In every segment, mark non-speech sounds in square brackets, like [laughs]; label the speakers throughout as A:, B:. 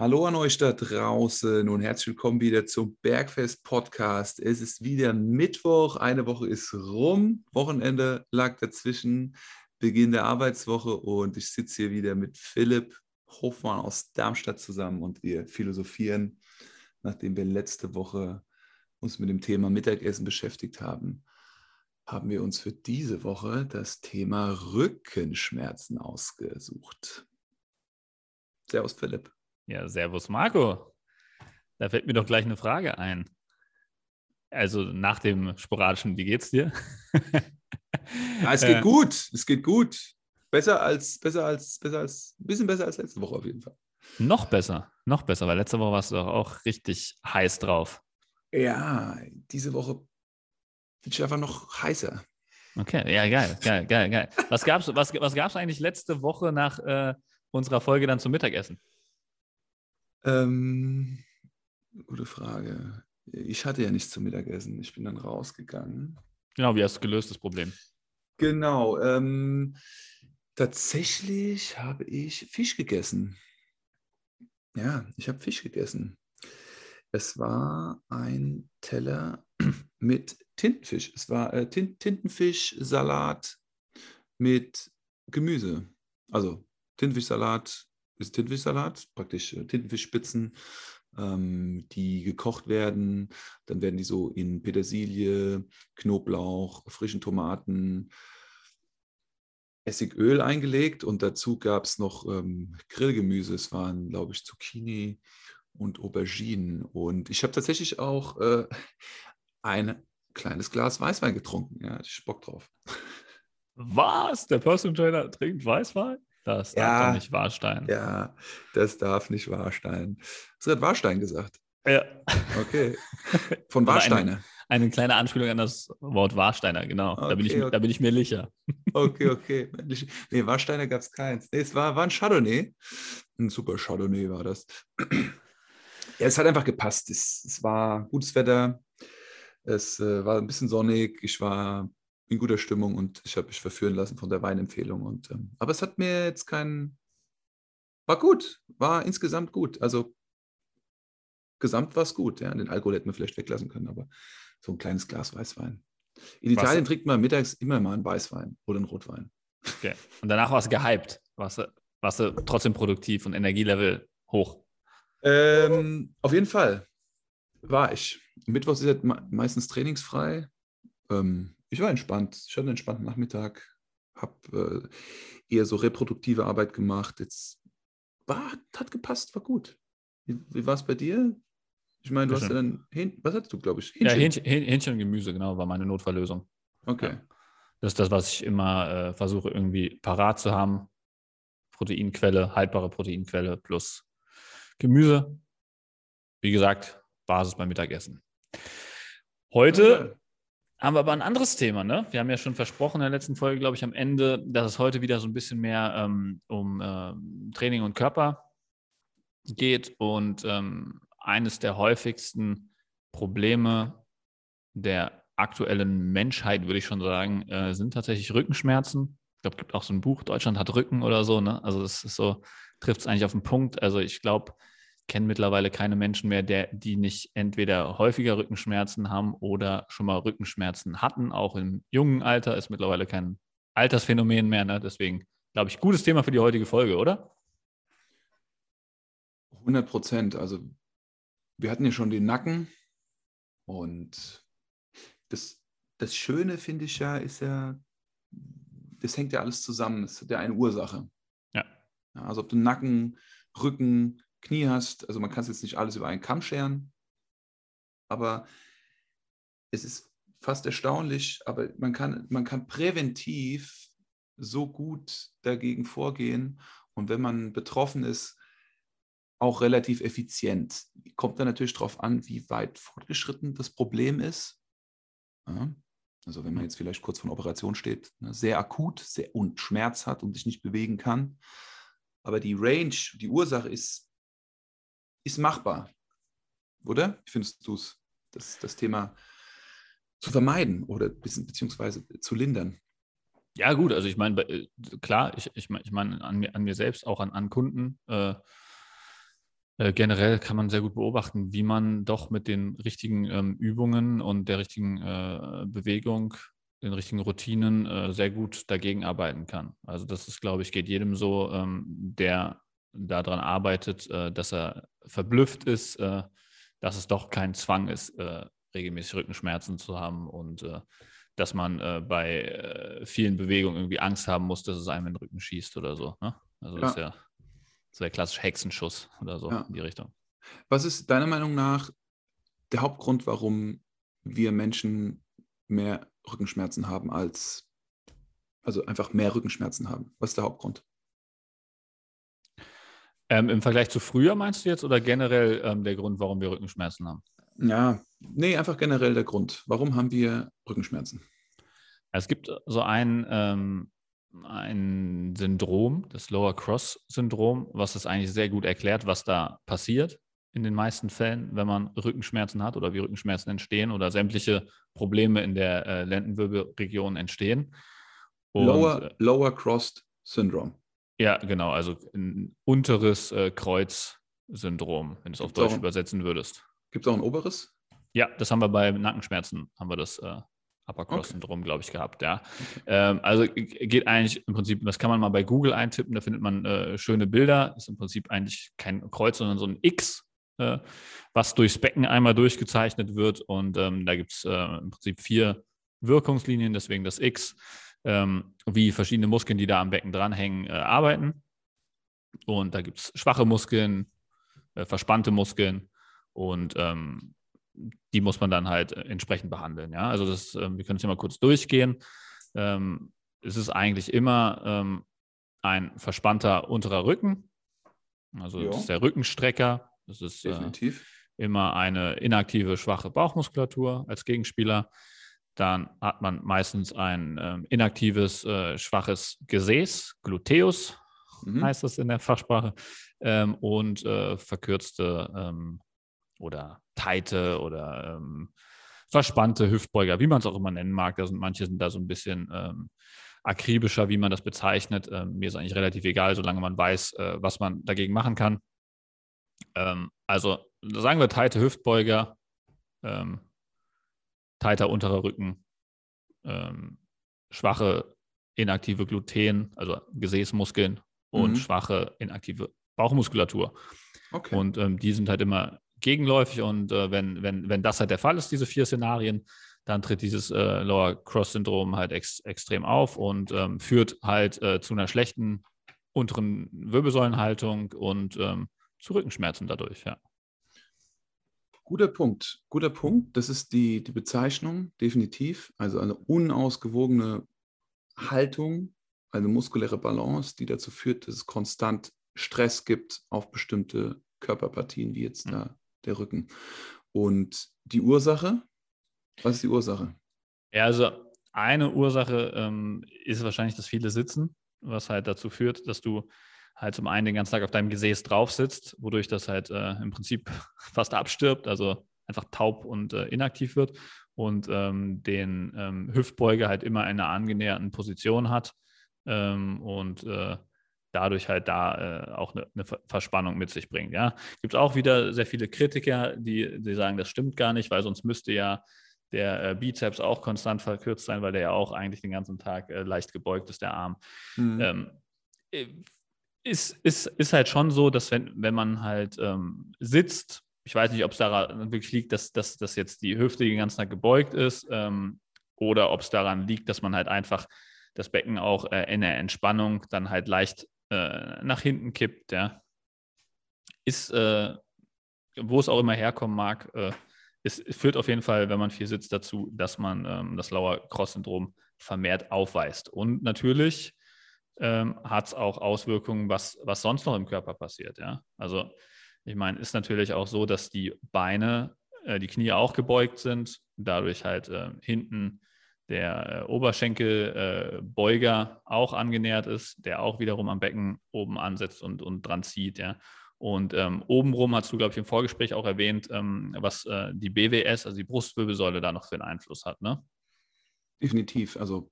A: Hallo an euch da draußen und herzlich willkommen wieder zum Bergfest Podcast. Es ist wieder Mittwoch, eine Woche ist rum, Wochenende lag dazwischen, Beginn der Arbeitswoche und ich sitze hier wieder mit Philipp Hofmann aus Darmstadt zusammen und wir philosophieren, nachdem wir letzte Woche uns mit dem Thema Mittagessen beschäftigt haben, haben wir uns für diese Woche das Thema Rückenschmerzen ausgesucht. Servus Philipp.
B: Ja, Servus Marco. Da fällt mir doch gleich eine Frage ein. Also nach dem sporadischen, wie geht's dir? [laughs]
A: ja, es geht äh, gut, es geht gut. Besser als, besser als, besser als, ein bisschen besser als letzte Woche auf jeden Fall.
B: Noch besser, noch besser, weil letzte Woche warst du doch auch richtig heiß drauf.
A: Ja, diese Woche bin ich einfach noch heißer.
B: Okay, ja, geil, geil, geil, geil. Was gab es was, was gab's eigentlich letzte Woche nach äh, unserer Folge dann zum Mittagessen?
A: Ähm, gute Frage. Ich hatte ja nichts zum Mittagessen. Ich bin dann rausgegangen.
B: Genau, wie hast du gelöst das Problem?
A: Genau. Ähm, tatsächlich habe ich Fisch gegessen. Ja, ich habe Fisch gegessen. Es war ein Teller [clears throat] mit Tintenfisch. Es war äh, Tintenfischsalat mit Gemüse. Also Tintenfischsalat ist Tintenfischsalat, praktisch äh, Tintenfischspitzen, ähm, die gekocht werden. Dann werden die so in Petersilie, Knoblauch, frischen Tomaten, Essigöl eingelegt und dazu gab es noch ähm, Grillgemüse. Es waren, glaube ich, Zucchini und Auberginen. Und ich habe tatsächlich auch äh, ein kleines Glas Weißwein getrunken. Ja, ich Bock drauf.
B: Was? Der Personal Trainer trinkt Weißwein? Das
A: ja,
B: darf doch nicht Warstein.
A: Ja, das darf nicht Warstein. Was hat Warstein gesagt?
B: Ja.
A: Okay. [laughs] Von Warsteine.
B: Eine, eine, kleine Anspielung an das Wort Warsteiner, genau. Okay, da, bin ich, okay. da bin ich mir sicher.
A: Okay, [laughs] okay. Nee, Warsteiner gab es keins. Nee, es war, war ein Chardonnay. Ein super Chardonnay war das. Ja, es hat einfach gepasst. Es, es war gutes Wetter. Es äh, war ein bisschen sonnig. Ich war in guter Stimmung und ich habe mich verführen lassen von der Weinempfehlung. Und, ähm, aber es hat mir jetzt keinen. War gut, war insgesamt gut. Also gesamt war es gut. Ja. Den Alkohol hätten wir vielleicht weglassen können, aber so ein kleines Glas Weißwein. In Was? Italien trinkt man mittags immer mal einen Weißwein oder einen Rotwein.
B: Okay. Und danach war es gehypt. Warst du, warst du trotzdem produktiv und Energielevel hoch?
A: Ähm, auf jeden Fall war ich. Mittwochs ist ja meistens trainingsfrei. Ähm, ich war entspannt. Ich hatte einen entspannten Nachmittag, habe äh, eher so reproduktive Arbeit gemacht. Jetzt war, hat gepasst, war gut. Wie, wie war es bei dir? Ich meine, du Hähnchen. hast ja dann, Hähn, was hattest du, glaube ich?
B: Hähnchen. Ja, Hähnchen, Hähnchen und Gemüse, genau, war meine Notfalllösung.
A: Okay. Ja.
B: Das ist das, was ich immer äh, versuche, irgendwie parat zu haben. Proteinquelle, haltbare Proteinquelle plus Gemüse. Wie gesagt, Basis beim Mittagessen. Heute haben wir aber ein anderes Thema, ne? Wir haben ja schon versprochen in der letzten Folge, glaube ich, am Ende, dass es heute wieder so ein bisschen mehr ähm, um äh, Training und Körper geht. Und ähm, eines der häufigsten Probleme der aktuellen Menschheit, würde ich schon sagen, äh, sind tatsächlich Rückenschmerzen. Ich glaube, es gibt auch so ein Buch, Deutschland hat Rücken oder so, ne? Also das ist so, trifft es eigentlich auf den Punkt. Also ich glaube, kenne mittlerweile keine Menschen mehr, der, die nicht entweder häufiger Rückenschmerzen haben oder schon mal Rückenschmerzen hatten. Auch im jungen Alter ist mittlerweile kein Altersphänomen mehr. Ne? Deswegen glaube ich, gutes Thema für die heutige Folge, oder?
A: 100 Prozent. Also wir hatten ja schon den Nacken und das, das Schöne finde ich ja, ist ja, das hängt ja alles zusammen. Das hat ja eine Ursache.
B: Ja.
A: Also ob du Nacken, Rücken, Knie hast. Also man kann es jetzt nicht alles über einen Kamm scheren, aber es ist fast erstaunlich, aber man kann, man kann präventiv so gut dagegen vorgehen und wenn man betroffen ist, auch relativ effizient. Kommt dann natürlich darauf an, wie weit fortgeschritten das Problem ist. Ja. Also wenn man jetzt vielleicht kurz vor einer Operation steht, ne, sehr akut sehr, und Schmerz hat und sich nicht bewegen kann. Aber die Range, die Ursache ist ist machbar, oder? Wie findest du es, das, das Thema zu vermeiden oder beziehungsweise zu lindern?
B: Ja, gut, also ich meine, klar, ich, ich meine ich mein, an, mir, an mir selbst, auch an, an Kunden, äh, Äh, generell kann man sehr gut beobachten, wie man doch mit den richtigen ähm, Übungen und der richtigen äh, Bewegung, den richtigen Routinen äh, sehr gut dagegen arbeiten kann. Also das ist, glaube ich, geht jedem so, ähm, der daran arbeitet, äh, dass er verblüfft ist, äh, dass es doch kein Zwang ist, äh, regelmäßig Rückenschmerzen zu haben und dass man bei vielen Bewegungen irgendwie Angst haben muss, dass es einem in den Rücken schießt oder so. Ne? Also ja. das ist ja so der klassische Hexenschuss oder so ja. in die Richtung.
A: Was ist deiner Meinung nach der Hauptgrund, warum wir Menschen mehr Rückenschmerzen haben als, also einfach mehr Rückenschmerzen haben? Was ist der Hauptgrund?
B: Ähm, Im Vergleich zu früher meinst du jetzt oder generell ähm, der Grund, warum wir Rückenschmerzen haben?
A: Ja, nee, einfach generell der Grund. Warum haben wir Rückenschmerzen?
B: Es gibt so ein ähm, ein Syndrom, das Lower Cross Syndrom, was es eigentlich sehr gut erklärt, was da passiert in den meisten Fällen, wenn man Rückenschmerzen hat oder wie Rückenschmerzen entstehen oder sämtliche Probleme in der äh, Lendenwirbelregion entstehen.
A: Und, Lower, äh, Lower Cross Syndrome.
B: Ja, genau, also ein unteres äh, Kreuz-Syndrom, wenn du es auf Deutsch ein, übersetzen würdest.
A: Gibt es auch ein oberes?
B: Ja, das haben wir bei Nackenschmerzen, haben wir das äh, Upper Cross Syndrom, okay. glaube ich, gehabt, ja. Okay. Ähm, also geht eigentlich im Prinzip, das kann man mal bei Google eintippen, da findet man äh, schöne Bilder. Ist im Prinzip eigentlich kein Kreuz, sondern so ein X, äh, was durchs Becken einmal durchgezeichnet wird. Und ähm, da gibt es äh, im Prinzip vier Wirkungslinien, deswegen das X, ähm, wie verschiedene Muskeln, die da am Becken dranhängen, äh, arbeiten. Und da gibt es schwache Muskeln, äh, verspannte Muskeln und ähm, die muss man dann halt äh, entsprechend behandeln. Ja, also das, ähm, wir können es hier mal kurz durchgehen. Ähm, es ist eigentlich immer ähm, ein verspannter unterer Rücken. Also das ist der Rückenstrecker. Das ist äh, Definitiv. Äh, immer eine inaktive, schwache Bauchmuskulatur als Gegenspieler. Dann hat man meistens ein ähm, inaktives, äh, schwaches Gesäß, Gluteus mhm. heißt das in der Fachsprache, ähm, und äh, verkürzte ähm, oder Teite oder ähm, verspannte Hüftbeuger, wie man es auch immer nennen mag. Da sind manche sind da so ein bisschen ähm, akribischer, wie man das bezeichnet. Ähm, mir ist eigentlich relativ egal, solange man weiß, äh, was man dagegen machen kann. Also sagen wir Teite Hüftbeuger, teiter unterer Rücken, ähm, schwache inaktive Gluten, also Gesäßmuskeln und mhm. schwache inaktive Bauchmuskulatur. Okay. Und ähm, die sind halt immer gegenläufig und äh, wenn, wenn, wenn das halt der Fall ist, diese vier Szenarien, dann tritt dieses äh, Lower Cross-Syndrom halt ex extrem auf und ähm, führt halt äh, zu einer schlechten unteren Wirbelsäulenhaltung und ähm, zu Rückenschmerzen dadurch, ja.
A: Guter Punkt, guter Punkt. Das ist die, die Bezeichnung, definitiv. Also eine unausgewogene Haltung, eine muskuläre Balance, die dazu führt, dass es konstant Stress gibt auf bestimmte Körperpartien, wie jetzt mhm. da der Rücken. Und die Ursache, was ist die Ursache?
B: Ja, also eine Ursache ähm, ist wahrscheinlich, dass viele sitzen, was halt dazu führt, dass du halt zum einen den ganzen Tag auf deinem Gesäß drauf sitzt, wodurch das halt äh, im Prinzip [laughs] fast abstirbt, also einfach taub und äh, inaktiv wird und ähm, den ähm, Hüftbeuger halt immer in einer angenäherten Position hat ähm, und äh, dadurch halt da äh, auch eine, eine, Verspannung mit sich bringt. Ja, gibt es auch wieder sehr viele Kritiker, die, die sagen, das stimmt gar nicht, weil sonst müsste ja der äh, Bizeps auch konstant verkürzt sein, weil der ja auch eigentlich den ganzen Tag äh, leicht gebeugt ist, der Arm. Mhm. Ist, ist, ist halt schon so, dass wenn, wenn man halt ähm, sitzt, ich weiß nicht, ob es daran wirklich liegt, dass, dass, dass jetzt die Hüfte den ganzen Tag gebeugt ist ähm, oder ob es daran liegt, dass man halt einfach das Becken auch äh, in der Entspannung dann halt leicht äh, nach hinten kippt, ja, ist, äh, wo es auch immer herkommen mag, äh, es führt auf jeden Fall, wenn man viel sitzt, dazu, dass man ähm, das Lower Cross-Syndrom vermehrt aufweist. Und natürlich ähm, hat es auch Auswirkungen, was, was sonst noch im Körper passiert. Ja? Also ich meine, ist natürlich auch so, dass die Beine, äh, die Knie auch gebeugt sind, dadurch halt äh, hinten der äh, Oberschenkelbeuger äh, auch angenähert ist, der auch wiederum am Becken oben ansetzt und, und dran zieht. Ja. Und ähm, obenrum hast du, glaube ich, im Vorgespräch auch erwähnt, ähm, was äh, die BWS, also die Brustwirbelsäule, da noch für einen Einfluss hat. Ne?
A: Definitiv. Also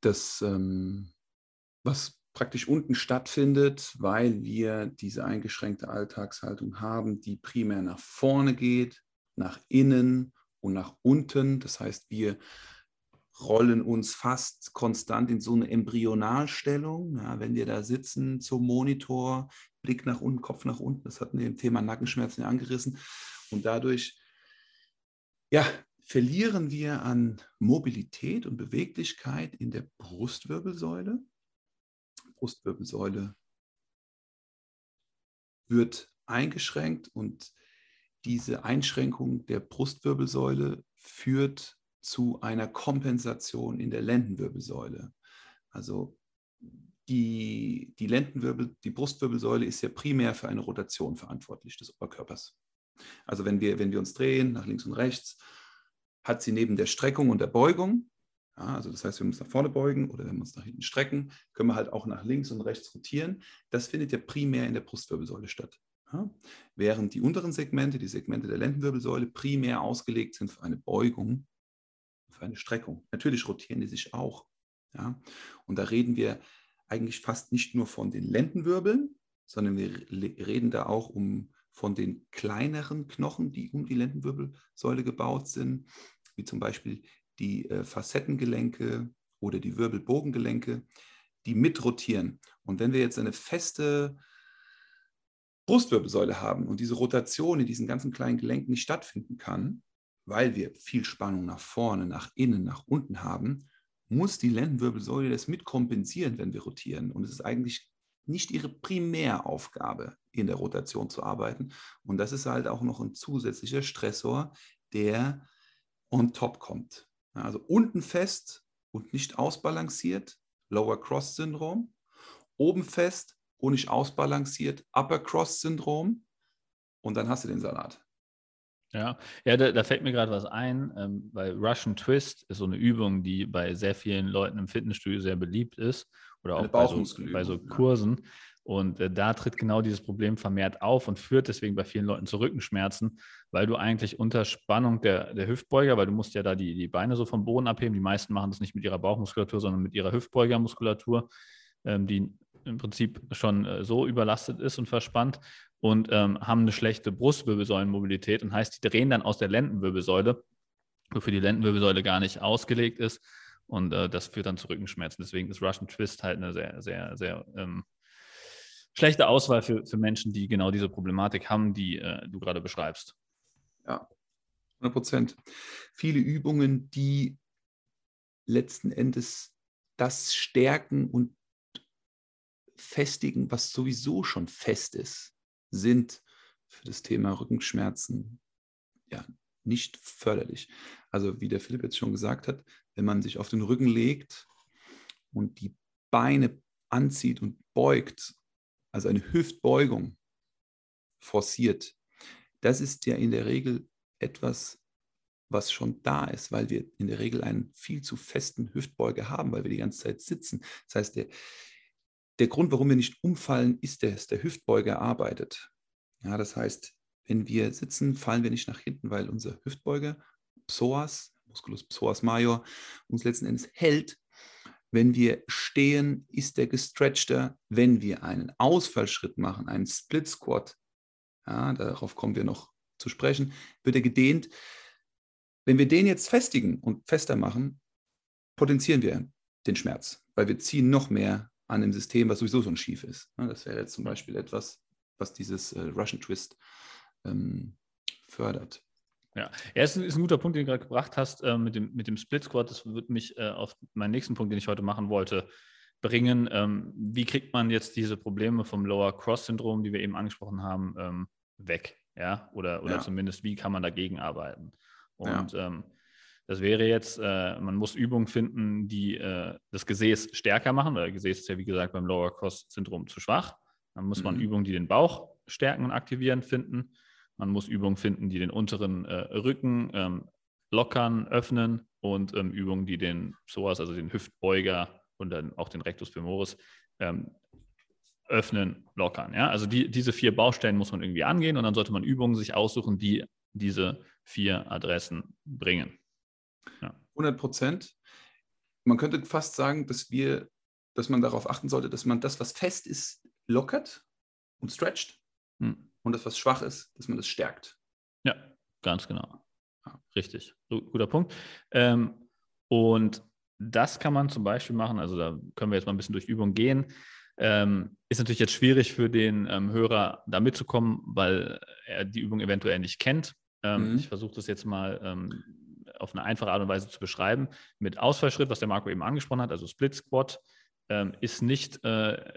A: das, ähm, was praktisch unten stattfindet, weil wir diese eingeschränkte Alltagshaltung haben, die primär nach vorne geht, nach innen und nach unten. Das heißt, wir rollen uns fast konstant in so eine Embryonalstellung. Ja, wenn wir da sitzen zum Monitor, Blick nach unten, Kopf nach unten, das hatten wir im Thema Nackenschmerzen ja angerissen. Und dadurch ja, verlieren wir an Mobilität und Beweglichkeit in der Brustwirbelsäule. Brustwirbelsäule wird eingeschränkt und diese Einschränkung der Brustwirbelsäule führt zu einer Kompensation in der Lendenwirbelsäule. Also die, die Lendenwirbel, die Brustwirbelsäule ist ja primär für eine Rotation verantwortlich des Oberkörpers. Also wenn wir, wenn wir uns drehen nach links und rechts, hat sie neben der Streckung und der Beugung, ja, also das heißt, wir müssen nach vorne beugen oder wenn wir uns nach hinten strecken, können wir halt auch nach links und rechts rotieren. Das findet ja primär in der Brustwirbelsäule statt. Ja, während die unteren Segmente, die Segmente der Lendenwirbelsäule, primär ausgelegt sind für eine Beugung für eine Streckung. Natürlich rotieren die sich auch. Ja? Und da reden wir eigentlich fast nicht nur von den Lendenwirbeln, sondern wir reden da auch um von den kleineren Knochen, die um die Lendenwirbelsäule gebaut sind, wie zum Beispiel die äh, Facettengelenke oder die Wirbelbogengelenke, die mitrotieren. Und wenn wir jetzt eine feste Brustwirbelsäule haben und diese Rotation in diesen ganzen kleinen Gelenken nicht stattfinden kann, weil wir viel Spannung nach vorne, nach innen, nach unten haben, muss die Lendenwirbelsäule das mitkompensieren, wenn wir rotieren. Und es ist eigentlich nicht ihre Primäraufgabe, in der Rotation zu arbeiten. Und das ist halt auch noch ein zusätzlicher Stressor, der on top kommt. Also unten fest und nicht ausbalanciert, Lower Cross Syndrom. Oben fest und nicht ausbalanciert, Upper Cross Syndrom. Und dann hast du den Salat.
B: Ja, ja da, da fällt mir gerade was ein, ähm, weil Russian Twist ist so eine Übung, die bei sehr vielen Leuten im Fitnessstudio sehr beliebt ist oder auch bei so, bei so, Kursen. Ja. Und äh, da tritt genau dieses Problem vermehrt auf und führt deswegen bei vielen Leuten zu Rückenschmerzen, weil du eigentlich unter Spannung der, der Hüftbeuger, weil du musst ja da die, die Beine so vom Boden abheben. Die meisten machen das nicht mit ihrer Bauchmuskulatur, sondern mit ihrer Hüftbeugermuskulatur, ähm, die im Prinzip schon äh, so überlastet ist und verspannt und ähm, haben eine schlechte Brustwirbelsäulenmobilität und heißt, die drehen dann aus der Lendenwirbelsäule, wofür die Lendenwirbelsäule gar nicht ausgelegt ist. Und äh, das führt dann zu Rückenschmerzen. Deswegen ist Russian Twist halt eine sehr, sehr, sehr ähm, schlechte Auswahl für, für Menschen, die genau diese Problematik haben, die äh, du gerade beschreibst.
A: Ja, 100 Prozent. Viele Übungen, die letzten Endes das stärken und festigen, was sowieso schon fest ist sind für das Thema Rückenschmerzen ja nicht förderlich. Also wie der Philipp jetzt schon gesagt hat, wenn man sich auf den Rücken legt und die Beine anzieht und beugt, also eine Hüftbeugung forciert, das ist ja in der Regel etwas, was schon da ist, weil wir in der Regel einen viel zu festen Hüftbeuger haben, weil wir die ganze Zeit sitzen. Das heißt, der, der Grund, warum wir nicht umfallen, ist, dass der Hüftbeuger arbeitet. Ja, das heißt, wenn wir sitzen, fallen wir nicht nach hinten, weil unser Hüftbeuger, Psoas, Musculus psoas major, uns letzten Endes hält. Wenn wir stehen, ist der gestretchter. Wenn wir einen Ausfallschritt machen, einen Split Squat, ja, darauf kommen wir noch zu sprechen, wird er gedehnt. Wenn wir den jetzt festigen und fester machen, potenzieren wir den Schmerz, weil wir ziehen noch mehr an dem System, was sowieso schon schief ist. Das wäre jetzt zum Beispiel etwas, was dieses äh, Russian Twist ähm, fördert.
B: Ja, ja ist, ist, ein guter Punkt, den du gerade gebracht hast äh, mit, dem, mit dem Split Squad. Das wird mich äh, auf meinen nächsten Punkt, den ich heute machen wollte, bringen. Ähm, wie kriegt man jetzt diese Probleme vom Lower Cross Syndrom, die wir eben angesprochen haben, ähm, weg? Ja, oder, oder ja. zumindest, wie kann man dagegen arbeiten? Und ja. ähm, das wäre jetzt, äh, man muss Übungen finden, die äh, das Gesäß stärker machen, weil Gesäß ist ja, wie gesagt, beim Lower Cross Syndrom zu schwach. Dann muss man mhm. Übungen, die den Bauch stärken und aktivieren, finden. Man muss Übungen finden, die den unteren äh, Rücken ähm, lockern, öffnen und ähm, Übungen, die den Psoas, also den Hüftbeuger und dann auch den Rectus femoris ähm, öffnen, lockern. Ja? Also die, diese vier Baustellen muss man irgendwie angehen und dann sollte man Übungen sich aussuchen, die diese vier Adressen bringen.
A: Ja. 100 Prozent. Man könnte fast sagen, dass wir dass man darauf achten sollte, dass man das, was fest ist, lockert und stretcht
B: Hm.
A: Und das, was schwach ist, dass man das stärkt.
B: Ja, ganz genau. Richtig, Gu- guter Punkt. Ähm, und das kann man zum Beispiel machen, also da können wir jetzt mal ein bisschen durch Übung gehen. Ähm, ist natürlich jetzt schwierig für den ähm, Hörer da mitzukommen, weil er die Übung eventuell nicht kennt. Ähm,
A: Mhm.
B: Ich versuche das jetzt mal ähm, auf eine einfache Art und Weise zu beschreiben. Mit Ausfallschritt, was der Marco eben angesprochen hat, also Split Squat, ähm, ist nicht äh,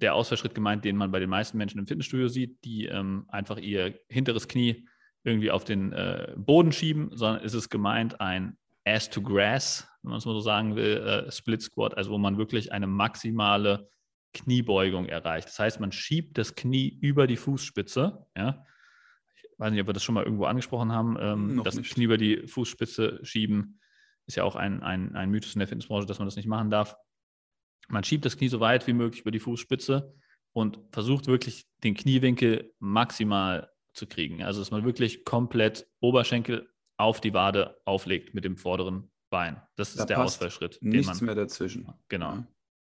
B: der Ausfallschritt gemeint, den man bei den meisten Menschen im Fitnessstudio sieht, die ähm, einfach ihr hinteres Knie irgendwie auf den äh, Boden schieben, sondern ist es gemeint ein Ass to Grass, wenn man es mal so sagen will, äh, Split Squat, also wo man wirklich eine maximale Kniebeugung erreicht. Das heißt, man schiebt das Knie über die Fußspitze. Ja? Ich weiß nicht, ob wir das schon mal irgendwo angesprochen haben. Ähm, das. Knie über die Fußspitze schieben ist ja auch ein, ein, ein Mythos in der Fitnessbranche, dass man das nicht machen darf. Man schiebt das Knie so weit wie möglich über die Fußspitze und versucht wirklich den Kniewinkel maximal zu kriegen. Also dass man wirklich komplett Oberschenkel auf die Wade auflegt mit dem vorderen Bein. Das ist
A: Da
B: der Ausfallschritt, den
A: Nichts
B: man
A: mehr dazwischen.
B: Genau.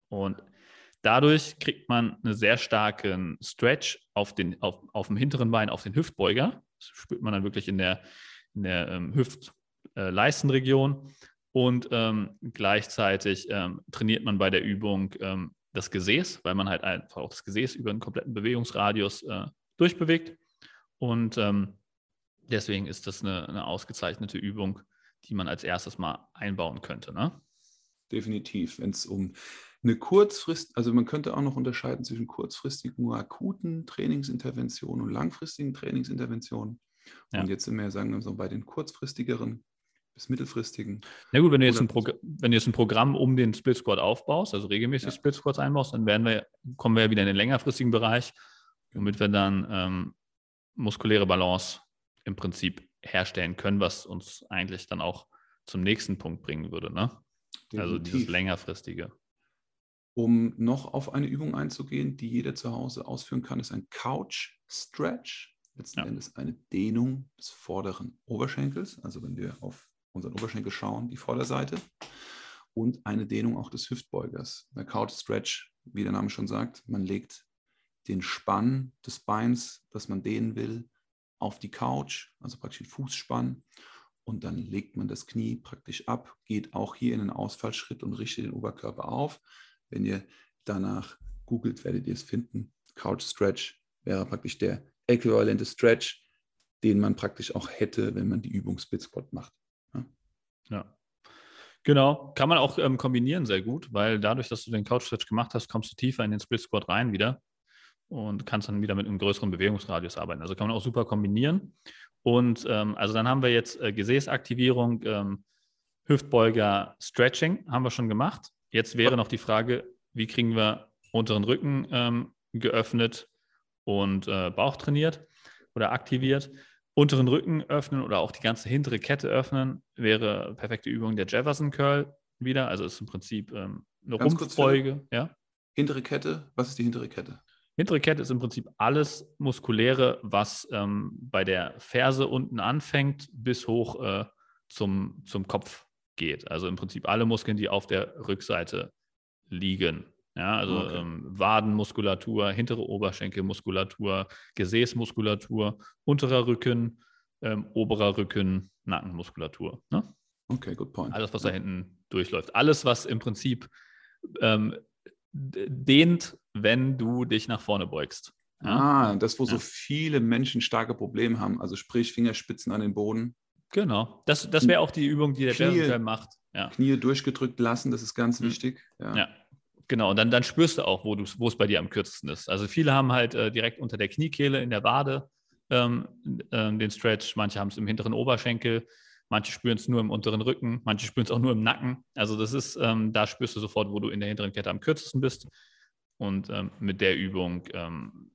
B: Und dadurch kriegt man einen sehr starken Stretch auf, den, auf, auf dem hinteren Bein, auf den Hüftbeuger. Das spürt man dann wirklich in der, in der ähm, Hüft-Leistenregion. Und ähm, gleichzeitig ähm, trainiert man bei der Übung ähm, das Gesäß, weil man halt einfach auch das Gesäß über einen kompletten Bewegungsradius äh, durchbewegt. Und ähm, deswegen ist das eine, eine ausgezeichnete Übung, die man als erstes mal einbauen könnte. Ne?
A: Definitiv. Wenn es um eine Kurzfrist, also man könnte auch noch unterscheiden zwischen kurzfristigen, nur akuten Trainingsinterventionen und langfristigen Trainingsinterventionen.
B: Ja.
A: Und jetzt sind wir, sagen wir so, bei den kurzfristigeren bis mittelfristigen.
B: Na gut, wenn du jetzt ein,
A: 100%.
B: Progr wenn du jetzt ein Programm um den Split Squad aufbaust, also regelmäßig
A: Ja.
B: Split Squads einbaust, dann werden wir, kommen wir ja wieder in den längerfristigen Bereich, womit wir dann ähm, muskuläre Balance im Prinzip herstellen können, was uns eigentlich dann auch zum nächsten Punkt bringen würde. Ne? Also dieses längerfristige.
A: Um noch auf eine Übung einzugehen, die jeder zu Hause ausführen kann, ist ein Couch Stretch. Letzten
B: Ja.
A: Endes eine Dehnung des vorderen Oberschenkels. Also wenn wir auf unseren Oberschenkel schauen, die Vorderseite. Und eine Dehnung auch des Hüftbeugers. Der Couch Stretch, wie der Name schon sagt, man legt den Spann des Beins, das man dehnen will, auf die Couch, also praktisch den Fußspann. Und dann legt man das Knie praktisch ab, geht auch hier in den Ausfallschritt und richtet den Oberkörper auf. Wenn ihr danach googelt, werdet ihr es finden. Couch Stretch wäre praktisch der äquivalente Stretch, den man praktisch auch hätte, wenn man die Übung Split Squat macht.
B: Ja. Genau, kann man auch ähm, kombinieren sehr gut, weil dadurch, dass du den Couch Stretch gemacht hast, kommst du tiefer in den Split Squat rein wieder und kannst dann wieder mit einem größeren Bewegungsradius arbeiten. Also kann man auch super kombinieren. Und ähm, also dann haben wir jetzt äh, Gesäßaktivierung, ähm, Hüftbeuger, Stretching haben wir schon gemacht. Jetzt wäre noch die Frage, wie kriegen wir unteren Rücken ähm, geöffnet und äh, Bauch trainiert oder aktiviert. Unteren Rücken öffnen oder auch die ganze hintere Kette öffnen wäre perfekte Übung der Jefferson Curl wieder. Also ist im Prinzip ähm, eine
A: Ganz
B: Rumpfbeuge. Ja?
A: Hintere Kette, was ist die hintere Kette?
B: Hintere Kette ist im Prinzip alles Muskuläre, was ähm, bei der Ferse unten anfängt, bis hoch äh, zum, zum Kopf geht. Also im Prinzip alle Muskeln, die auf der Rückseite liegen. Ja, also
A: Okay.
B: ähm, Wadenmuskulatur, hintere Oberschenkelmuskulatur, Gesäßmuskulatur, unterer Rücken, ähm, oberer Rücken, Nackenmuskulatur. Ne?
A: Okay, good point.
B: Alles, was da hinten durchläuft. Alles, was im Prinzip ähm, dehnt, wenn du dich nach vorne beugst. Ja?
A: Ah, das, wo so
B: Ja.
A: viele Menschen starke Probleme haben, also sprich Fingerspitzen an den Boden,
B: Genau. Das, das wäre auch die Übung, die der
A: Knie.
B: Jefferson macht. Ja.
A: Knie durchgedrückt lassen, das ist ganz
B: Mhm.
A: wichtig. Ja.
B: Genau, und dann, dann spürst du auch, wo es bei dir am kürzesten ist. Also viele haben halt äh, direkt unter der Kniekehle in der Wade ähm, ähm, den Stretch, manche haben es im hinteren Oberschenkel, manche spüren es nur im unteren Rücken, manche spüren es auch nur im Nacken. Also das ist, ähm, da spürst du sofort, wo du in der hinteren Kette am kürzesten bist. Und ähm, mit der Übung ähm,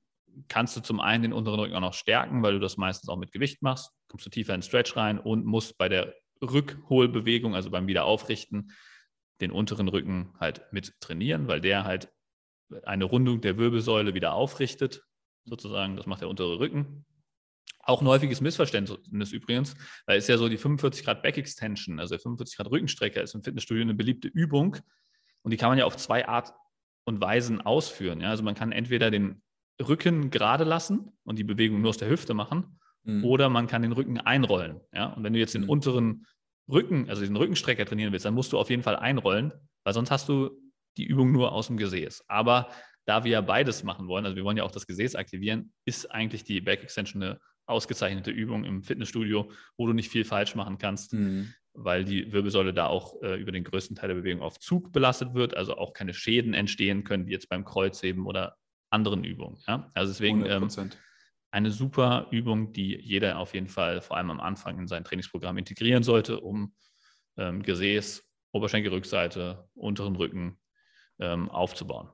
B: kannst du zum einen den unteren Rücken auch noch stärken, weil du das meistens auch mit Gewicht machst, kommst du tiefer in den Stretch rein und musst bei der Rückholbewegung, also beim Wiederaufrichten, den unteren Rücken halt mit trainieren, weil der halt eine Rundung der Wirbelsäule wieder aufrichtet, sozusagen. Das macht der untere Rücken. Auch ein häufiges Missverständnis übrigens, da ist ja so die 45 Grad Back Extension, also der 45 Grad Rückenstrecker ist im Fitnessstudio eine beliebte Übung. Und die kann man ja auf zwei Art und Weisen ausführen. Ja? Also man kann entweder den Rücken gerade lassen und die Bewegung nur aus der Hüfte machen, mhm. oder man kann den Rücken einrollen. Ja? Und wenn du jetzt den mhm. unteren Rücken, also den Rückenstrecker trainieren willst, dann musst du auf jeden Fall einrollen, weil sonst hast du die Übung nur aus dem Gesäß. Aber da wir ja beides machen wollen, also wir wollen ja auch das Gesäß aktivieren, ist eigentlich die Back Extension eine ausgezeichnete Übung im Fitnessstudio, wo du nicht viel falsch machen kannst, mhm. weil die Wirbelsäule da auch äh, über den größten Teil der Bewegung auf Zug belastet wird, also auch keine Schäden entstehen können, wie jetzt beim Kreuzheben oder anderen Übungen. Ja? Also deswegen ähm, eine super Übung, die jeder auf jeden Fall vor allem am Anfang in sein Trainingsprogramm integrieren sollte, um ähm, Gesäß, Oberschenkelrückseite, unteren Rücken ähm, aufzubauen.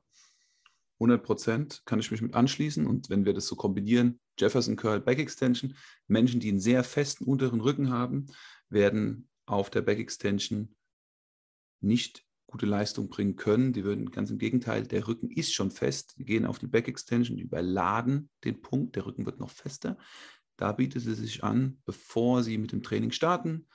A: 100 Prozent kann ich mich mit anschließen. Und wenn wir das so kombinieren, Jefferson Curl Back Extension, Menschen, die einen sehr festen unteren Rücken haben, werden auf der Back Extension nicht gute Leistung bringen können. Die würden ganz im Gegenteil, der Rücken ist schon fest. Die gehen auf die Back Extension, die überladen den Punkt, der Rücken wird noch fester. Da bietet es sich an, bevor Sie mit dem Training starten,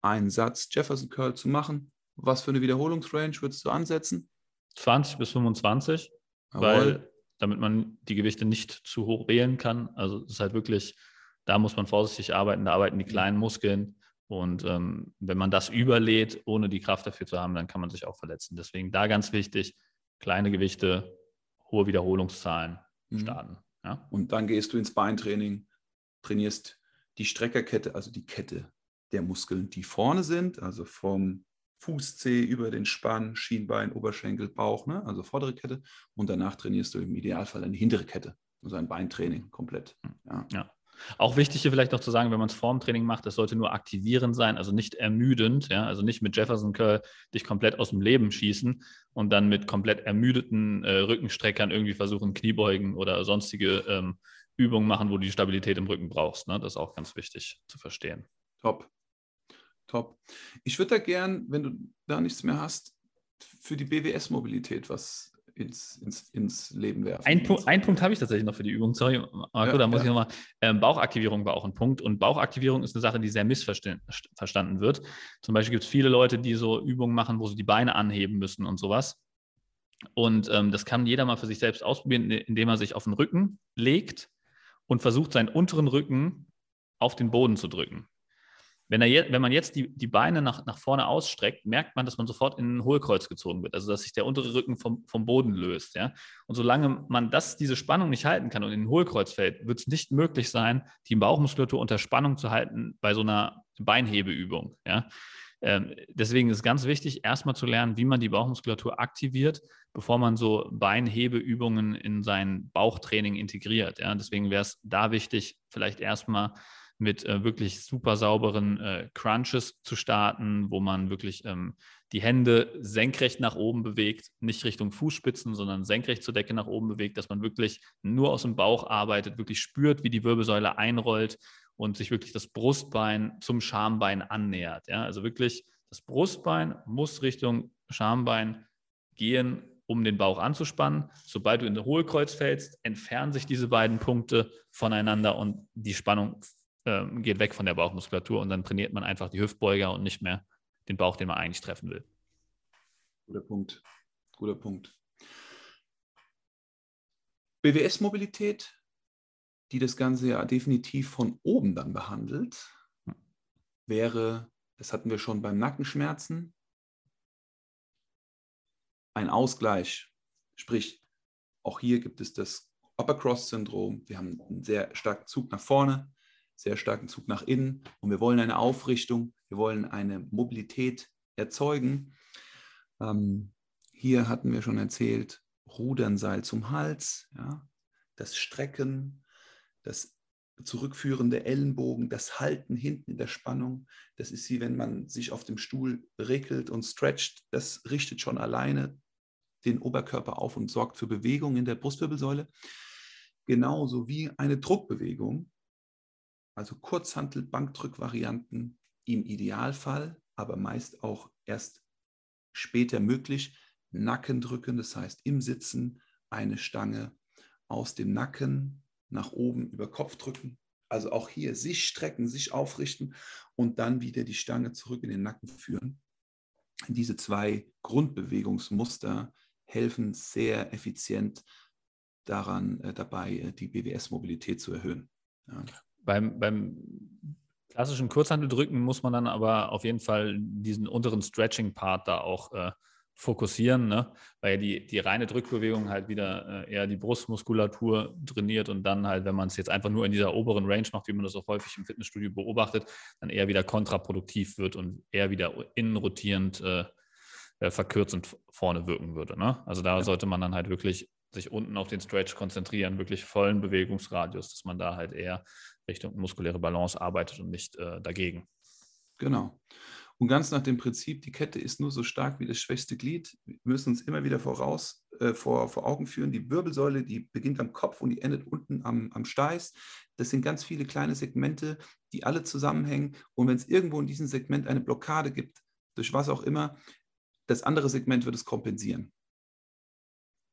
A: einen Satz Jefferson Curl zu machen. Was für eine Wiederholungsrange würdest du ansetzen?
B: 20 bis 25. Jawohl. weil damit man die Gewichte nicht zu hoch wählen kann. Also es ist halt wirklich, da muss man vorsichtig arbeiten, da arbeiten die kleinen Muskeln. Und ähm, wenn man das überlädt, ohne die Kraft dafür zu haben, dann kann man sich auch verletzen. Deswegen da ganz wichtig, kleine Gewichte, hohe Wiederholungszahlen mhm. starten. Ja?
A: Und dann gehst du ins Beintraining, trainierst die Streckerkette, also die Kette der Muskeln, die vorne sind, also vom Fußzeh über den Spann, Schienbein, Oberschenkel, Bauch, ne? also vordere Kette. Und danach trainierst du im Idealfall eine hintere Kette, also ein Beintraining komplett.
B: Ja. ja. Auch wichtig hier vielleicht noch zu sagen, wenn man es vorm Training macht, das sollte nur aktivierend sein, also nicht ermüdend, ja, also nicht mit Jefferson Curl dich komplett aus dem Leben schießen und dann mit komplett ermüdeten äh, Rückenstreckern irgendwie versuchen, Kniebeugen oder sonstige ähm, Übungen machen, wo du die Stabilität im Rücken brauchst. Ne? Das ist auch ganz wichtig zu verstehen.
A: Top. Top. Ich würde da gern, wenn du da nichts mehr hast, für die BWS-Mobilität was ins, ins, ins Leben werfen.
B: Ein, Punkt, ein Punkt habe ich tatsächlich noch für die Übung. Sorry, Marco, ja, da muss ja. ich nochmal. Ähm, Bauchaktivierung war auch ein Punkt. Und Bauchaktivierung ist eine Sache, die sehr missverstanden wird. Zum Beispiel gibt es viele Leute, die so Übungen machen, wo sie die Beine anheben müssen und sowas. Und ähm, das kann jeder mal für sich selbst ausprobieren, indem er sich auf den Rücken legt und versucht, seinen unteren Rücken auf den Boden zu drücken. Wenn, er wenn man jetzt die, die Beine nach, nach vorne ausstreckt, merkt man, dass man sofort in ein Hohlkreuz gezogen wird, also dass sich der untere Rücken vom, vom Boden löst. Ja? Und solange man das, diese Spannung nicht halten kann und in ein Hohlkreuz fällt, wird es nicht möglich sein, die Bauchmuskulatur unter Spannung zu halten bei so einer Beinhebeübung. Ja? Ähm, deswegen ist es ganz wichtig, erstmal zu lernen, wie man die Bauchmuskulatur aktiviert, bevor man so Beinhebeübungen in sein Bauchtraining integriert. Ja? Deswegen wäre es da wichtig, vielleicht erstmal mit äh, wirklich super sauberen äh, Crunches zu starten, wo man wirklich ähm, die Hände senkrecht nach oben bewegt, nicht Richtung Fußspitzen, sondern senkrecht zur Decke nach oben bewegt, dass man wirklich nur aus dem Bauch arbeitet, wirklich spürt, wie die Wirbelsäule einrollt und sich wirklich das Brustbein zum Schambein annähert. Ja? Also wirklich das Brustbein muss Richtung Schambein gehen, um den Bauch anzuspannen. Sobald du in den Hohlkreuz fällst, entfernen sich diese beiden Punkte voneinander und die Spannung ähm, geht weg von der Bauchmuskulatur und dann trainiert man einfach die Hüftbeuger und nicht mehr den Bauch, den man eigentlich treffen will.
A: Guter Punkt. Guter Punkt. BWS-Mobilität, die das Ganze ja definitiv von oben dann behandelt, wäre, das hatten wir schon beim Nackenschmerzen, ein Ausgleich. Sprich, auch hier gibt es das Upper Cross-Syndrom. Wir haben einen sehr starken Zug nach vorne sehr starken Zug nach innen und wir wollen eine Aufrichtung, wir wollen eine Mobilität erzeugen. Ähm, hier hatten wir schon erzählt, Rudernseil zum Hals, ja, das Strecken, das Zurückführen der Ellenbogen, das Halten hinten in der Spannung. Das ist wie wenn man sich auf dem Stuhl regelt und stretcht. Das richtet schon alleine den Oberkörper auf und sorgt für Bewegung in der Brustwirbelsäule. Genauso wie eine Druckbewegung also Kurzhantel, Bankdrückvarianten im Idealfall, aber meist auch erst später möglich. Nackendrücken, das heißt im Sitzen eine Stange aus dem Nacken nach oben über Kopf drücken. Also auch hier sich strecken, sich aufrichten und dann wieder die Stange zurück in den Nacken führen. diese zwei Grundbewegungsmuster helfen sehr effizient daran, äh, dabei äh, die BWS-Mobilität zu erhöhen.
B: Ja. Beim, beim klassischen Kurzhandeldrücken muss man dann aber auf jeden Fall diesen unteren Stretching-Part da auch äh, fokussieren, ne? weil die, die reine Drückbewegung halt wieder äh, eher die Brustmuskulatur trainiert und dann halt, wenn man es jetzt einfach nur in dieser oberen Range macht, wie man das auch häufig im Fitnessstudio beobachtet, dann eher wieder kontraproduktiv wird und eher wieder innenrotierend äh, äh, verkürzend vorne wirken würde. Ne? Also da ja. sollte man dann halt wirklich sich unten auf den Stretch konzentrieren, wirklich vollen Bewegungsradius, dass man da halt eher Richtung muskuläre Balance arbeitet und nicht äh, dagegen.
A: Genau. Und ganz nach dem Prinzip, die Kette ist nur so stark wie das schwächste Glied. Wir müssen uns immer wieder voraus, äh, vor, vor Augen führen, die Wirbelsäule, die beginnt am Kopf und die endet unten am, am Steiß. Das sind ganz viele kleine Segmente, die alle zusammenhängen. Und wenn es irgendwo in diesem Segment eine Blockade gibt, durch was auch immer, das andere Segment wird es kompensieren.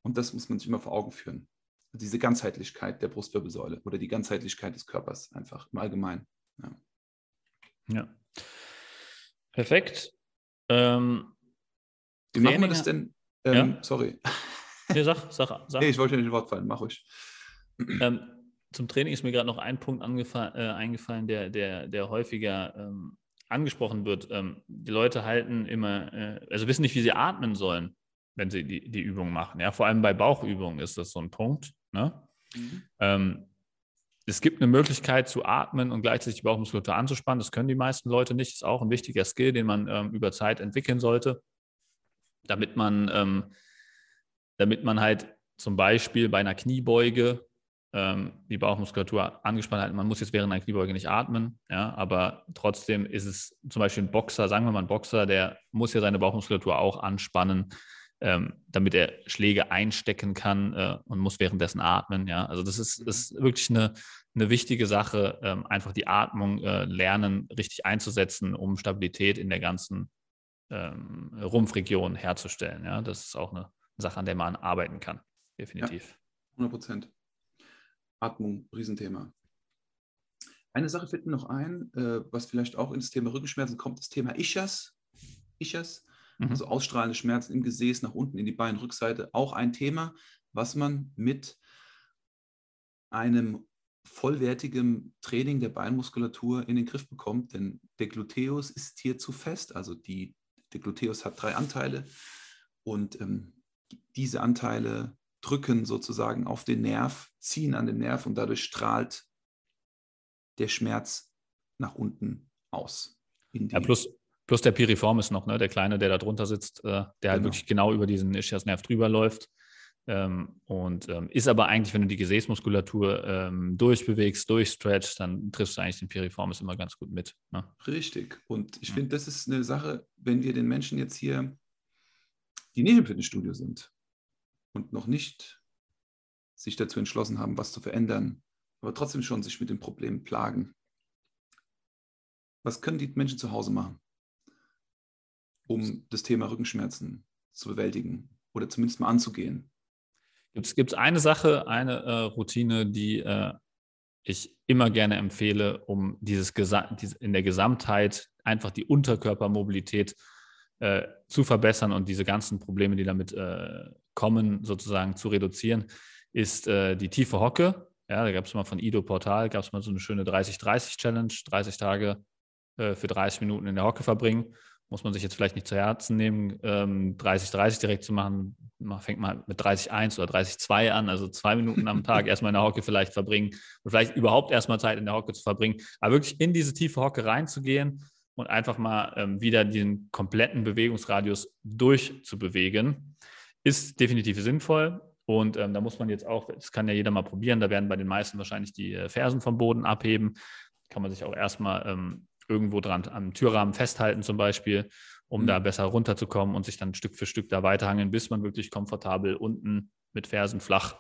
A: Und das muss man sich immer vor Augen führen. Diese Ganzheitlichkeit der Brustwirbelsäule oder die Ganzheitlichkeit des Körpers einfach im Allgemeinen. Ja.
B: ja. Perfekt. Ähm,
A: Wie machen wir das denn? Ähm, ja? Sorry. [laughs]
B: Nee, sag, sag, [laughs] sag.
A: Nee, ich wollte nicht in Wort fallen, mach ruhig.
B: Ähm, zum Training ist mir gerade noch ein Punkt äh, eingefallen, der, der, der häufiger ähm, angesprochen wird. Ähm, die Leute halten immer, äh, also wissen nicht, wie sie atmen sollen, wenn sie die, die Übung machen. Ja, vor allem bei Bauchübungen ist das so ein Punkt. Ne? Mhm. Ähm, es gibt eine Möglichkeit zu atmen und gleichzeitig die Bauchmuskulatur anzuspannen. Das können die meisten Leute nicht. Das ist auch ein wichtiger Skill, den man ähm, über Zeit entwickeln sollte, damit man, ähm, damit man halt zum Beispiel bei einer Kniebeuge ähm, die Bauchmuskulatur angespannt halten. Man muss jetzt während einer Kniebeuge nicht atmen, ja, aber trotzdem ist es zum Beispiel ein Boxer, sagen wir mal ein Boxer, der muss ja seine Bauchmuskulatur auch anspannen, ähm, damit er Schläge einstecken kann äh, und muss währenddessen atmen. Ja, also das ist, mhm. ist wirklich eine, eine wichtige Sache, ähm, einfach die Atmung äh, lernen, richtig einzusetzen, um Stabilität in der ganzen ähm, Rumpfregion herzustellen. Ja, das ist auch eine Sache, an der man arbeiten kann, definitiv.
A: Ja, 100 Prozent. Atmung, Riesenthema. Eine Sache fällt mir noch ein, äh, was vielleicht auch ins Thema Rückenschmerzen kommt, das Thema Ischas. Ischas, mhm. also ausstrahlende Schmerzen im Gesäß nach unten in die Beinrückseite, auch ein Thema, was man mit einem vollwertigen Training der Beinmuskulatur in den Griff bekommt, denn der Gluteus ist hier zu fest, also die, der Gluteus hat drei Anteile und ähm, diese Anteile drücken sozusagen auf den Nerv, ziehen an den Nerv und dadurch strahlt der Schmerz nach unten aus.
B: ja, plus, plus der Piriformis noch, ne? der Kleine, der da drunter sitzt, äh, der halt genau. wirklich genau über diesen Ischiasnerv drüber läuft. Ähm, und ähm, ist aber eigentlich, wenn du die Gesäßmuskulatur ähm, durchbewegst, durchstretchst, dann triffst du eigentlich den Piriformis immer ganz gut mit. Ne?
A: Richtig. Und ich ja. finde, das ist eine Sache, wenn wir den Menschen jetzt hier, die nicht im Fitnessstudio sind, und noch nicht sich dazu entschlossen haben, was zu verändern, aber trotzdem schon sich mit dem Problem plagen. Was können die Menschen zu Hause machen, um das Thema Rückenschmerzen zu bewältigen oder zumindest mal anzugehen?
B: Gibt es eine Sache, eine äh, Routine, die äh, ich immer gerne empfehle, um dieses in der Gesamtheit einfach die Unterkörpermobilität äh, zu verbessern und diese ganzen Probleme, die damit äh, kommen, sozusagen zu reduzieren, ist äh, die tiefe Hocke. Ja, da gab es mal von Ido Portal, gab es mal so eine schöne 30-30-Challenge, 30 Tage äh, für 30 Minuten in der Hocke verbringen. Muss man sich jetzt vielleicht nicht zu Herzen nehmen, 30-30 ähm, direkt zu machen. Man fängt mal mit 30-1 oder 30-2 an, also zwei Minuten am Tag [laughs] erstmal in der Hocke vielleicht verbringen und vielleicht überhaupt erstmal Zeit in der Hocke zu verbringen. Aber wirklich in diese tiefe Hocke reinzugehen und einfach mal ähm, wieder den kompletten Bewegungsradius durchzubewegen, ist definitiv sinnvoll. Und ähm, da muss man jetzt auch, das kann ja jeder mal probieren, da werden bei den meisten wahrscheinlich die äh, Fersen vom Boden abheben. Kann man sich auch erstmal ähm, irgendwo dran am Türrahmen festhalten zum Beispiel, um mhm. da besser runterzukommen und sich dann Stück für Stück da weiterhangeln, bis man wirklich komfortabel unten mit Fersen flach